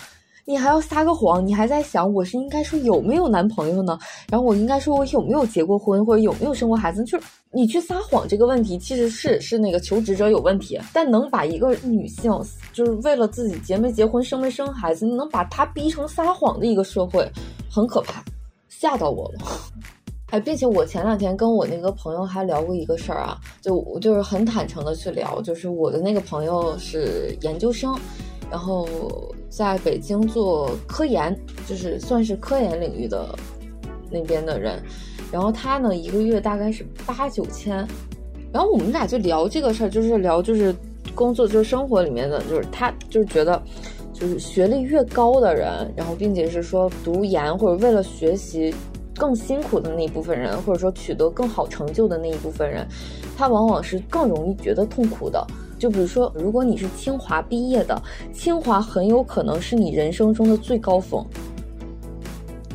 你还要撒个谎，你还在想我是应该说有没有男朋友呢？然后我应该说我有没有结过婚或者有没有生过孩子？就是你去撒谎这个问题，其实是是那个求职者有问题。但能把一个女性就是为了自己结没结婚、生没生孩子，你能把她逼成撒谎的一个社会，很可怕，吓到我了。哎，并且我前两天跟我那个朋友还聊过一个事儿啊，就我就是很坦诚的去聊，就是我的那个朋友是研究生。然后在北京做科研，就是算是科研领域的那边的人。然后他呢，一个月大概是八九千。然后我们俩就聊这个事儿，就是聊就是工作就是生活里面的，就是他就是觉得，就是学历越高的人，然后并且是说读研或者为了学习更辛苦的那一部分人，或者说取得更好成就的那一部分人，他往往是更容易觉得痛苦的。就比如说，如果你是清华毕业的，清华很有可能是你人生中的最高峰、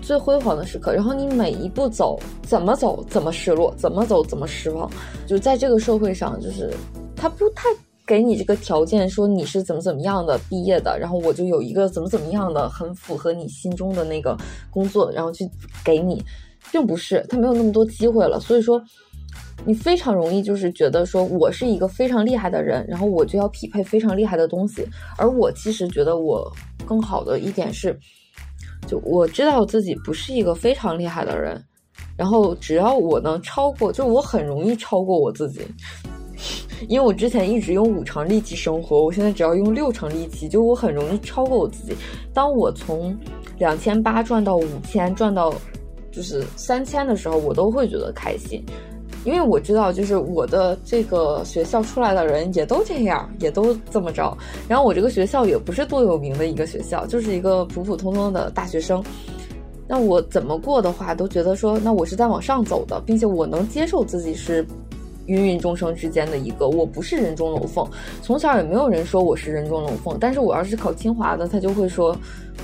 最辉煌的时刻。然后你每一步走，怎么走怎么失落，怎么走怎么失望。就在这个社会上，就是他不太给你这个条件，说你是怎么怎么样的毕业的，然后我就有一个怎么怎么样的很符合你心中的那个工作，然后去给你，并不是他没有那么多机会了。所以说。你非常容易就是觉得说我是一个非常厉害的人，然后我就要匹配非常厉害的东西。而我其实觉得我更好的一点是，就我知道自己不是一个非常厉害的人，然后只要我能超过，就我很容易超过我自己，因为我之前一直用五成力气生活，我现在只要用六成力气，就我很容易超过我自己。当我从两千八赚到五千，赚到就是三千的时候，我都会觉得开心。因为我知道，就是我的这个学校出来的人也都这样，也都这么着。然后我这个学校也不是多有名的一个学校，就是一个普普通通的大学生。那我怎么过的话，都觉得说，那我是在往上走的，并且我能接受自己是。芸芸众生之间的一个，我不是人中龙凤，从小也没有人说我是人中龙凤。但是我要是考清华的，他就会说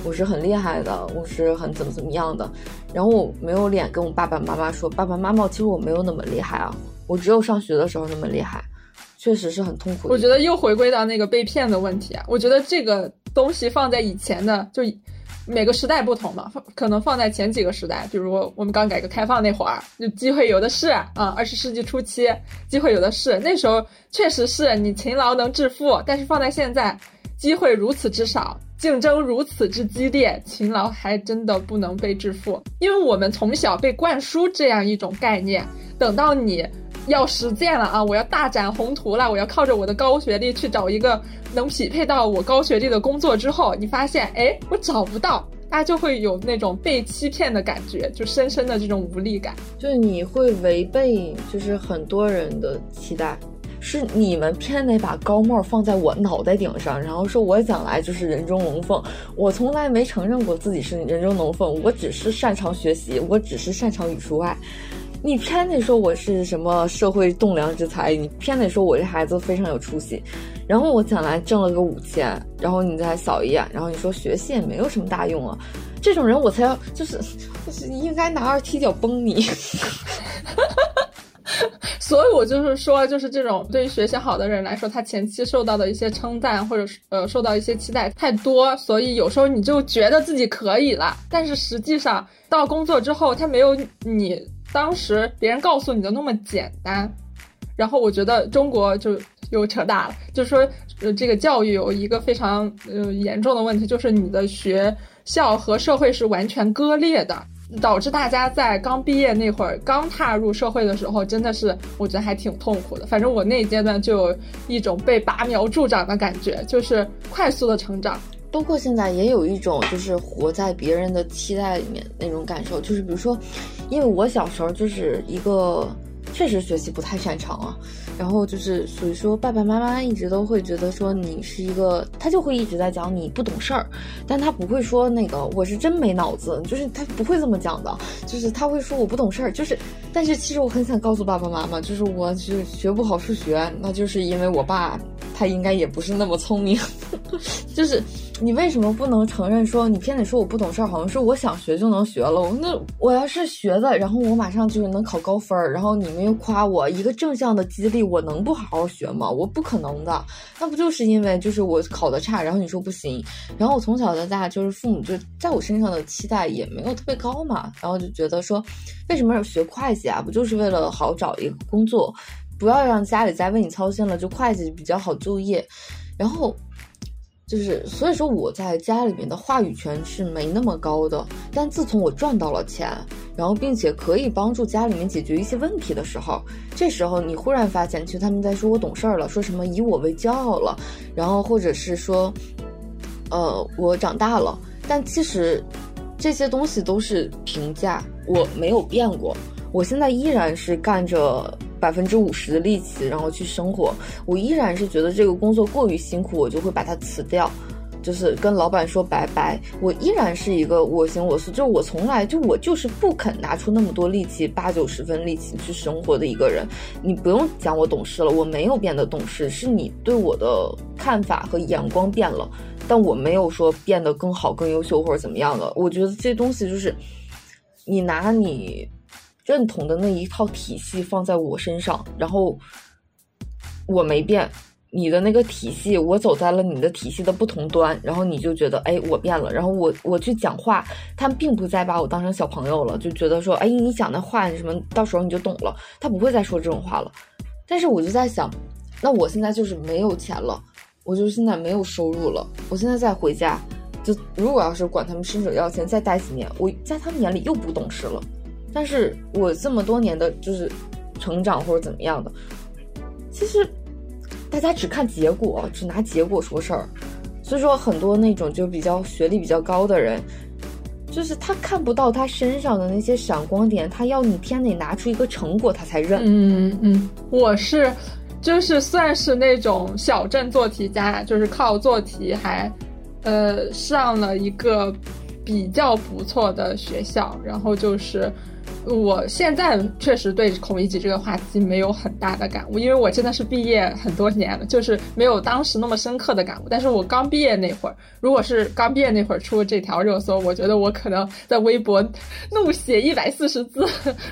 我是很厉害的，我是很怎么怎么样的。然后我没有脸跟我爸爸妈妈说，爸爸妈妈，其实我没有那么厉害啊，我只有上学的时候那么厉害，确实是很痛苦。我觉得又回归到那个被骗的问题啊，我觉得这个东西放在以前的就。每个时代不同嘛，可能放在前几个时代，比如我们刚改革开放那会儿，就机会有的是啊。二十世纪初期，机会有的是，那时候确实是你勤劳能致富，但是放在现在，机会如此之少。竞争如此之激烈，勤劳还真的不能被致富，因为我们从小被灌输这样一种概念，等到你要实践了啊，我要大展宏图了，我要靠着我的高学历去找一个能匹配到我高学历的工作之后，你发现，哎，我找不到，大家就会有那种被欺骗的感觉，就深深的这种无力感，就是你会违背，就是很多人的期待。是你们偏得把高帽放在我脑袋顶上，然后说我将来就是人中龙凤。我从来没承认过自己是人中龙凤，我只是擅长学习，我只是擅长语数外。你偏得说我是什么社会栋梁之才，你偏得说我这孩子非常有出息。然后我将来挣了个五千，然后你再扫一眼，然后你说学习也没有什么大用啊。这种人我才要就是就是应该拿二踢脚崩你。哈哈哈所以，我就是说，就是这种对于学习好的人来说，他前期受到的一些称赞，或者是呃受到一些期待太多，所以有时候你就觉得自己可以了，但是实际上到工作之后，他没有你当时别人告诉你的那么简单。然后我觉得中国就又扯大了，就是说，呃，这个教育有一个非常呃严重的问题，就是你的学校和社会是完全割裂的。导致大家在刚毕业那会儿，刚踏入社会的时候，真的是我觉得还挺痛苦的。反正我那一阶段就有一种被拔苗助长的感觉，就是快速的成长。包括现在也有一种就是活在别人的期待里面那种感受，就是比如说，因为我小时候就是一个。确实学习不太擅长啊，然后就是属于说爸爸妈妈一直都会觉得说你是一个，他就会一直在讲你不懂事儿，但他不会说那个我是真没脑子，就是他不会这么讲的，就是他会说我不懂事儿，就是，但是其实我很想告诉爸爸妈妈，就是我是学不好数学，那就是因为我爸他应该也不是那么聪明，就是。你为什么不能承认说你偏得说我不懂事儿？好像是我想学就能学了。那我要是学的，然后我马上就是能考高分儿，然后你们又夸我一个正向的激励，我能不好好学吗？我不可能的。那不就是因为就是我考的差，然后你说不行，然后我从小到大就是父母就在我身上的期待也没有特别高嘛，然后就觉得说，为什么要学会计啊？不就是为了好找一个工作，不要让家里再为你操心了，就会计比较好就业，然后。就是，所以说我在家里面的话语权是没那么高的。但自从我赚到了钱，然后并且可以帮助家里面解决一些问题的时候，这时候你忽然发现，其实他们在说我懂事儿了，说什么以我为骄傲了，然后或者是说，呃，我长大了。但其实这些东西都是评价，我没有变过，我现在依然是干着。百分之五十的力气，然后去生活，我依然是觉得这个工作过于辛苦，我就会把它辞掉，就是跟老板说拜拜。我依然是一个我行我素，就我从来就我就是不肯拿出那么多力气，八九十分力气去生活的一个人。你不用讲我懂事了，我没有变得懂事，是你对我的看法和眼光变了，但我没有说变得更好、更优秀或者怎么样的。我觉得这东西就是，你拿你。认同的那一套体系放在我身上，然后我没变，你的那个体系，我走在了你的体系的不同端，然后你就觉得，哎，我变了，然后我我去讲话，他们并不再把我当成小朋友了，就觉得说，哎，你讲的话什么，到时候你就懂了，他不会再说这种话了。但是我就在想，那我现在就是没有钱了，我就现在没有收入了，我现在再回家，就如果要是管他们伸手要钱，再待几年，我在他们眼里又不懂事了。但是我这么多年的就是成长或者怎么样的，其实大家只看结果，只拿结果说事儿。所以说很多那种就比较学历比较高的人，就是他看不到他身上的那些闪光点，他要你天得拿出一个成果他才认。嗯嗯，我是就是算是那种小镇做题家，就是靠做题还呃上了一个比较不错的学校，然后就是。我现在确实对孔乙己这个话题没有很大的感悟，因为我真的是毕业很多年了，就是没有当时那么深刻的感悟。但是我刚毕业那会儿，如果是刚毕业那会儿出这条热搜，我觉得我可能在微博 怒写一百四十字，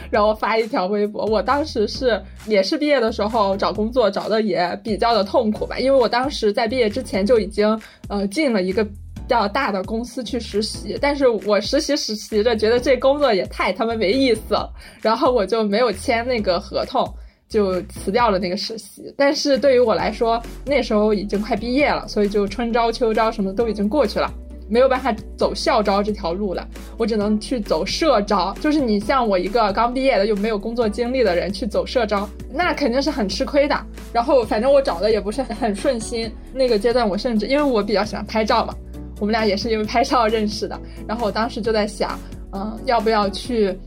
然后发一条微博。我当时是也是毕业的时候找工作找的也比较的痛苦吧，因为我当时在毕业之前就已经呃进了一个。较大的公司去实习，但是我实习实习着，觉得这工作也太他妈没意思了，然后我就没有签那个合同，就辞掉了那个实习。但是对于我来说，那时候已经快毕业了，所以就春招秋招什么都已经过去了。没有办法走校招这条路了，我只能去走社招。就是你像我一个刚毕业的又没有工作经历的人去走社招，那肯定是很吃亏的。然后反正我找的也不是很顺心。那个阶段我甚至因为我比较喜欢拍照嘛，我们俩也是因为拍照认识的。然后我当时就在想，嗯，要不要去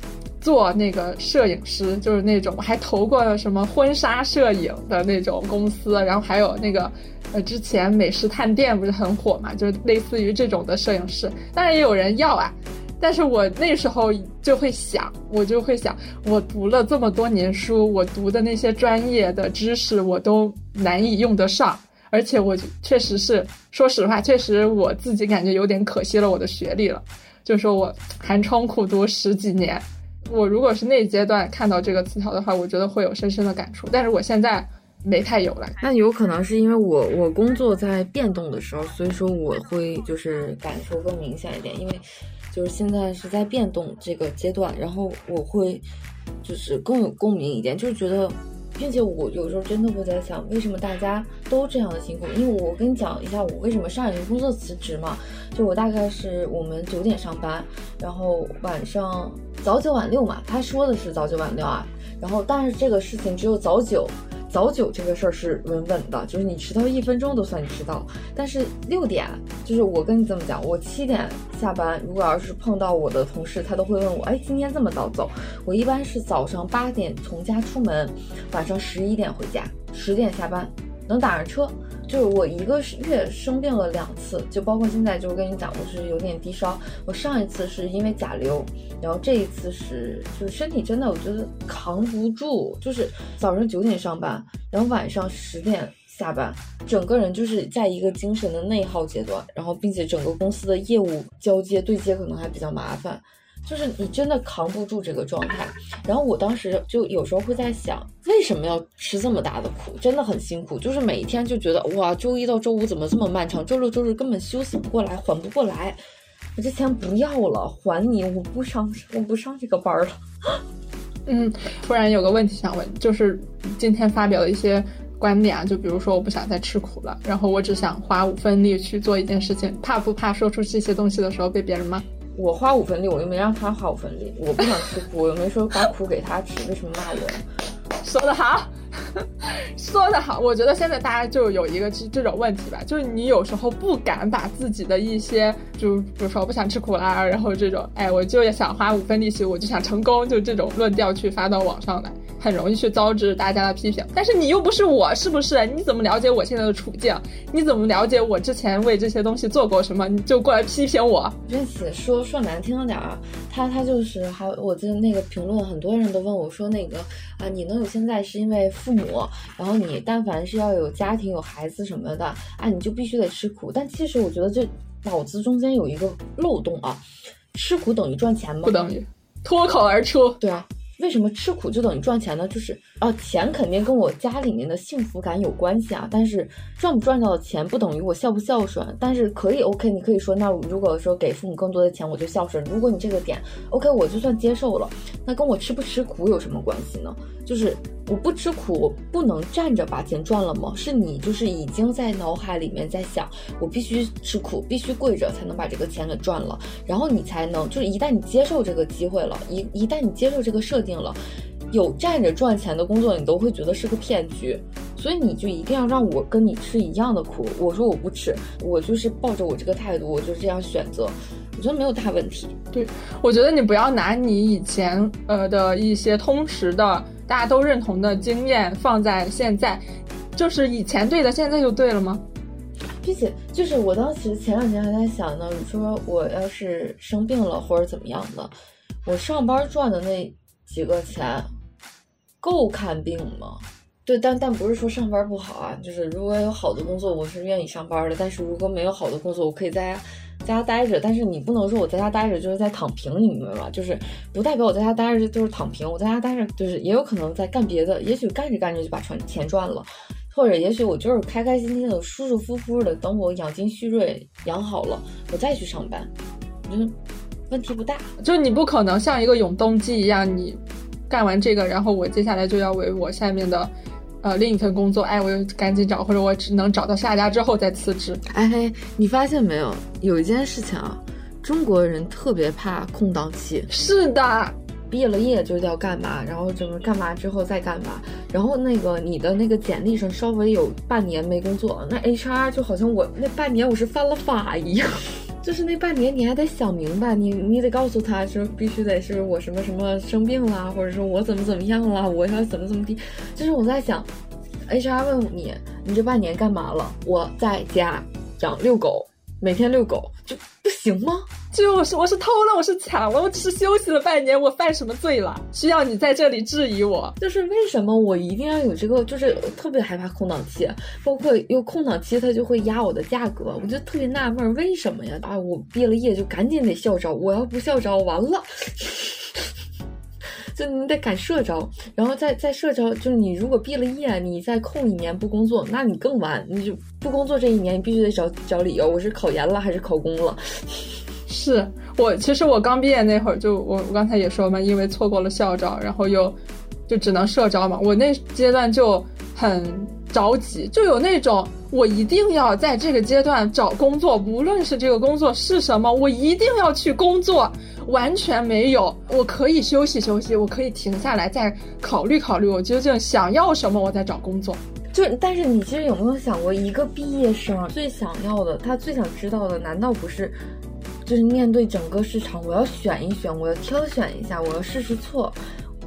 做那个摄影师？就是那种还投过什么婚纱摄影的那种公司，然后还有那个。呃，之前美食探店不是很火嘛，就是类似于这种的摄影师，当然也有人要啊。但是我那时候就会想，我就会想，我读了这么多年书，我读的那些专业的知识我都难以用得上，而且我确实是，说实话，确实我自己感觉有点可惜了我的学历了。就是说我寒窗苦读十几年，我如果是那阶段看到这个词条的话，我觉得会有深深的感触。但是我现在。没太有了，那有可能是因为我我工作在变动的时候，所以说我会就是感受更明显一点，因为就是现在是在变动这个阶段，然后我会就是更有共鸣一点，就是觉得，并且我有时候真的会在想，为什么大家都这样的辛苦？因为我跟你讲一下，我为什么上一个工作辞职嘛，就我大概是我们九点上班，然后晚上早九晚六嘛，他说的是早九晚六啊，然后但是这个事情只有早九。早九这个事儿是稳稳的，就是你迟到一分钟都算你迟到。但是六点，就是我跟你这么讲，我七点下班，如果要是碰到我的同事，他都会问我，哎，今天这么早走？我一般是早上八点从家出门，晚上十一点回家，十点下班，能打上车。就是我一个月生病了两次，就包括现在，就是跟你讲，我是有点低烧。我上一次是因为甲流，然后这一次是就是身体真的我觉得扛不住，就是早上九点上班，然后晚上十点下班，整个人就是在一个精神的内耗阶段，然后并且整个公司的业务交接对接可能还比较麻烦。就是你真的扛不住这个状态，然后我当时就有时候会在想，为什么要吃这么大的苦？真的很辛苦，就是每一天就觉得哇，周一到周五怎么这么漫长？周六周日根本休息不过来，缓不过来。我这钱不要了，还你，我不上，我不上这个班了。嗯，突然有个问题想问，就是今天发表的一些观点啊，就比如说我不想再吃苦了，然后我只想花五分力去做一件事情，怕不怕说出这些东西的时候被别人骂？我花五分力，我又没让他花五分力。我不想吃苦，我又没说把苦给他吃，为什么骂我？说的好，说的好。我觉得现在大家就有一个这这种问题吧，就是你有时候不敢把自己的一些，就比如说我不想吃苦啦，然后这种，哎，我就想花五分力气，我就想成功，就这种论调去发到网上来。很容易去遭致大家的批评，但是你又不是我，是不是？你怎么了解我现在的处境？你怎么了解我之前为这些东西做过什么？你就过来批评我？因此说说难听了点儿，他他就是还我记得那个评论，很多人都问我说那个啊，你能有现在是因为父母，然后你但凡是要有家庭有孩子什么的，啊，你就必须得吃苦。但其实我觉得这脑子中间有一个漏洞啊，吃苦等于赚钱吗？不等于，脱口而出。对啊。为什么吃苦就等于赚钱呢？就是啊，钱肯定跟我家里面的幸福感有关系啊。但是赚不赚到的钱不等于我孝不孝顺。但是可以 OK，你可以说，那如果说给父母更多的钱，我就孝顺。如果你这个点 OK，我就算接受了。那跟我吃不吃苦有什么关系呢？就是我不吃苦，我不能站着把钱赚了吗？是你就是已经在脑海里面在想，我必须吃苦，必须跪着才能把这个钱给赚了，然后你才能就是一旦你接受这个机会了，一一旦你接受这个设定。了，有站着赚钱的工作，你都会觉得是个骗局，所以你就一定要让我跟你吃一样的苦。我说我不吃，我就是抱着我这个态度，我就这样选择，我觉得没有大问题。对，我觉得你不要拿你以前呃的一些通识的大家都认同的经验放在现在，就是以前对的，现在就对了吗？并且就是我当时前两天还在想呢，你说我要是生病了或者怎么样的，我上班赚的那。几个钱够看病吗？对，但但不是说上班不好啊，就是如果有好的工作，我是愿意上班的。但是如果没有好的工作，我可以在家在家待着。但是你不能说我在家待着就是在躺平，你明白吗？就是不代表我在家待着就是躺平，我在家待着就是也有可能在干别的，也许干着干着就把钱钱赚了。或者也许我就是开开心心的、舒舒服服的，等我养精蓄锐、养好了，我再去上班，我觉得问题不大。就你不可能像一个永动机一样，你干完这个，然后我接下来就要为我下面的。呃，另一份工作，哎，我又赶紧找，或者我只能找到下家之后再辞职。哎，你发现没有？有一件事情啊，中国人特别怕空档期。是的，毕了业就要干嘛，然后就是干嘛之后再干嘛，然后那个你的那个简历上稍微有半年没工作，那 HR 就好像我那半年我是犯了法一样。就是那半年，你还得想明白，你你得告诉他说，必须得是我什么什么生病啦，或者说我怎么怎么样了，我要怎么怎么地。就是我在想，HR 问你，你这半年干嘛了？我在家养遛狗。每天遛狗行吗？就是我是偷了，我是抢了，我只是休息了半年，我犯什么罪了？需要你在这里质疑我？就是为什么我一定要有这个？就是特别害怕空档期，包括有空档期，它就会压我的价格，我就特别纳闷，为什么呀？啊，我毕了业就赶紧得校招，我要不校招完了。就你得赶社招，然后再再社招，就是你如果毕了业，你再空一年不工作，那你更完，你就不工作这一年，你必须得找找理由，我是考研了还是考公了？是我，其实我刚毕业那会儿，就我我刚才也说嘛，因为错过了校招，然后又就只能社招嘛，我那阶段就很着急，就有那种我一定要在这个阶段找工作，无论是这个工作是什么，我一定要去工作。完全没有，我可以休息休息，我可以停下来再考虑考虑，我究竟想要什么，我再找工作。就但是你其实有没有想过，一个毕业生最想要的，他最想知道的，难道不是，就是面对整个市场，我要选一选，我要挑选一下，我要试试错。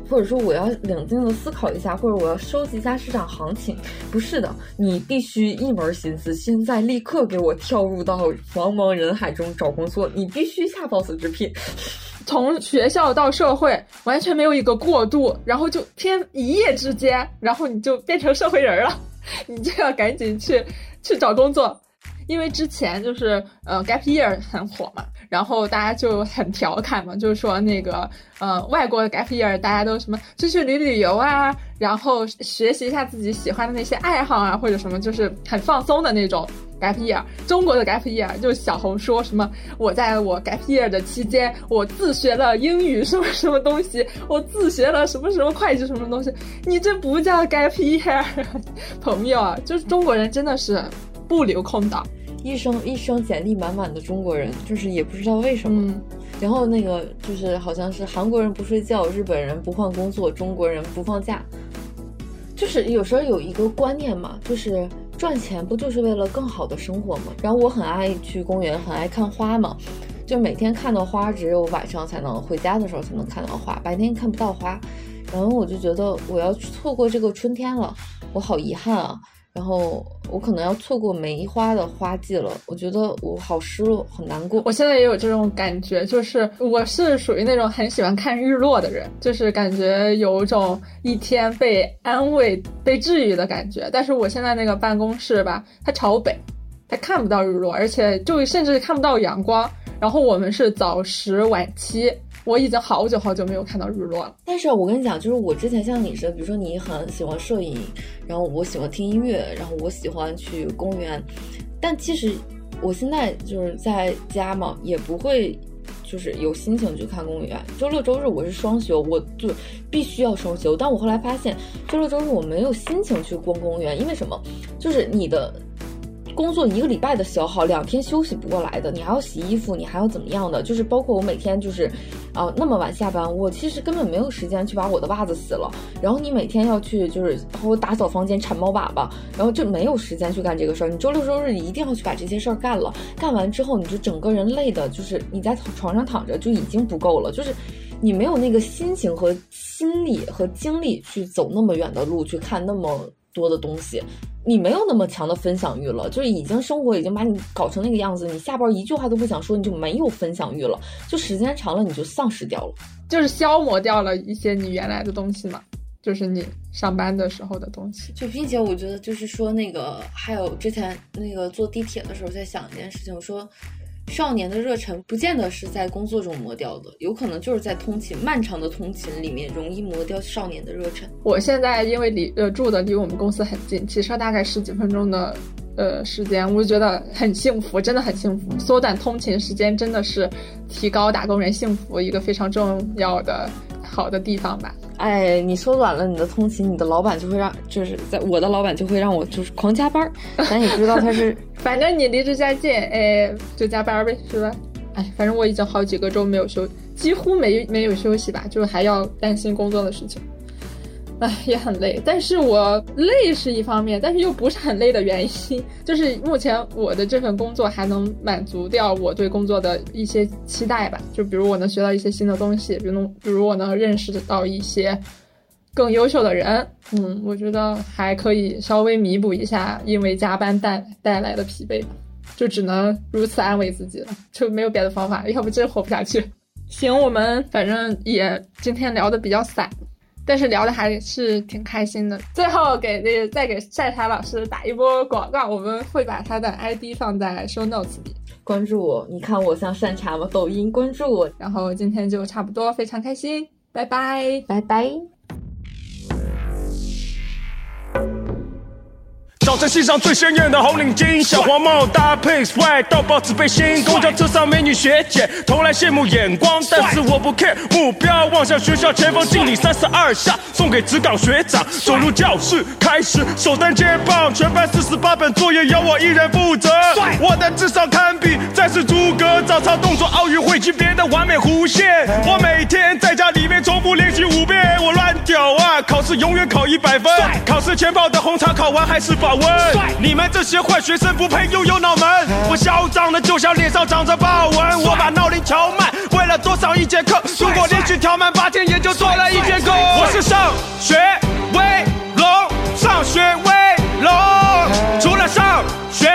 或者说我要冷静的思考一下，或者我要收集一下市场行情，不是的，你必须一门心思，现在立刻给我跳入到茫茫人海中找工作，你必须下 boss 直聘，从学校到社会完全没有一个过渡，然后就天一夜之间，然后你就变成社会人了，你就要赶紧去去找工作。因为之前就是呃 gap year 很火嘛，然后大家就很调侃嘛，就是说那个呃外国的 gap year 大家都什么出去旅旅游啊，然后学习一下自己喜欢的那些爱好啊，或者什么就是很放松的那种 gap year。中国的 gap year 就小红书什么，我在我 gap year 的期间，我自学了英语什么什么东西，我自学了什么什么会计什么东西，你这不叫 gap year，朋友啊，就是中国人真的是。不留空档，一生一生简历满满的中国人，就是也不知道为什么。然后那个就是好像是韩国人不睡觉，日本人不换工作，中国人不放假。就是有时候有一个观念嘛，就是赚钱不就是为了更好的生活吗？然后我很爱去公园，很爱看花嘛，就每天看到花，只有晚上才能回家的时候才能看到花，白天看不到花。然后我就觉得我要错过这个春天了，我好遗憾啊。然后我可能要错过梅花的花季了，我觉得我好失落，很难过。我现在也有这种感觉，就是我是属于那种很喜欢看日落的人，就是感觉有种一天被安慰、被治愈的感觉。但是我现在那个办公室吧，它朝北，它看不到日落，而且就甚至看不到阳光。然后我们是早十晚七。我已经好久好久没有看到日落了。但是我跟你讲，就是我之前像你似的，比如说你很喜欢摄影，然后我喜欢听音乐，然后我喜欢去公园。但其实我现在就是在家嘛，也不会就是有心情去看公园。周六周日我是双休，我就必须要双休。但我后来发现，周六周日我没有心情去逛公园，因为什么？就是你的。工作一个礼拜的消耗，两天休息不过来的。你还要洗衣服，你还要怎么样的？就是包括我每天就是，啊，那么晚下班，我其实根本没有时间去把我的袜子洗了。然后你每天要去就是我打扫房间、铲猫粑粑，然后就没有时间去干这个事儿。你周六周日一定要去把这些事儿干了，干完之后你就整个人累的，就是你在床上躺着就已经不够了，就是你没有那个心情和心力和精力去走那么远的路去看那么多的东西。你没有那么强的分享欲了，就是已经生活已经把你搞成那个样子，你下班一句话都不想说，你就没有分享欲了，就时间长了你就丧失掉了，就是消磨掉了一些你原来的东西嘛，就是你上班的时候的东西。就并且我觉得就是说那个还有之前那个坐地铁的时候在想一件事情，我说少年的热忱不见得是在工作中磨掉的，有可能就是在通勤漫长的通勤里面容易磨掉少年的热忱。我现在因为离呃住的离我们公司很近，骑车大概十几分钟的呃时间，我就觉得很幸福，真的很幸福。缩短通勤时间真的是提高打工人幸福一个非常重要的好的地方吧。哎，你缩短了你的通勤，你的老板就会让，就是在我的老板就会让我就是狂加班儿。咱也不知道他是，反正你离这家近，哎，就加班呗，是吧？哎，反正我已经好几个周没有休，几乎没没有休息吧，就还要担心工作的事情。唉，也很累，但是我累是一方面，但是又不是很累的原因，就是目前我的这份工作还能满足掉我对工作的一些期待吧。就比如我能学到一些新的东西，比如比如我能认识到一些更优秀的人，嗯，我觉得还可以稍微弥补一下因为加班带带来的疲惫，就只能如此安慰自己了，就没有别的方法，要不真活不下去。行，我们反正也今天聊的比较散。但是聊的还是挺开心的。最后给那再给善茶老师打一波广告，我们会把他的 ID 放在 show notes 里，关注我。你看我像善茶吗？抖音关注我。然后今天就差不多，非常开心，拜拜，拜拜。早晨，系上最鲜艳的红领巾，小黄帽搭配 swag，到爆纸背心。公交车上美女学姐投来羡慕眼光，但是我不 care。目标望向学校前方，敬礼三十二下，送给职岗学长。走入教室，开始首单接棒，全班四十八本作业由我一人负责。我的智商堪比再世诸葛，早操动作奥运会级别的完美弧线。我每天在家里面重复练习五遍，我乱屌啊！考试永远考一百分，考试前泡的红茶考完还是保。喂你们这些坏学生不配拥有脑门我嚣张的就像脸上长着豹纹我把闹铃调慢为了多少一节课如果连续调慢八天也就多了一节课。我是上学威龙上学威龙。除了上学